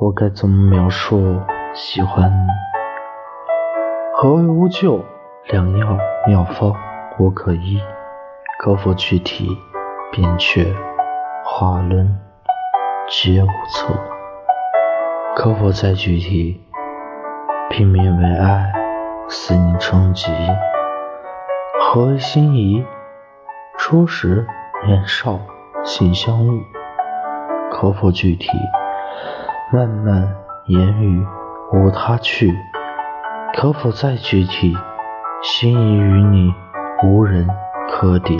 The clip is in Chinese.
我该怎么描述喜欢你？何为无救？良药妙方我可医，可否具体？扁鹊、华伦皆无策。可否再具体？拼命为爱，思你成疾。何为心仪？初时年少，心相遇。可否具体？漫漫言语无他去。可否再具体？心已与你，无人可抵。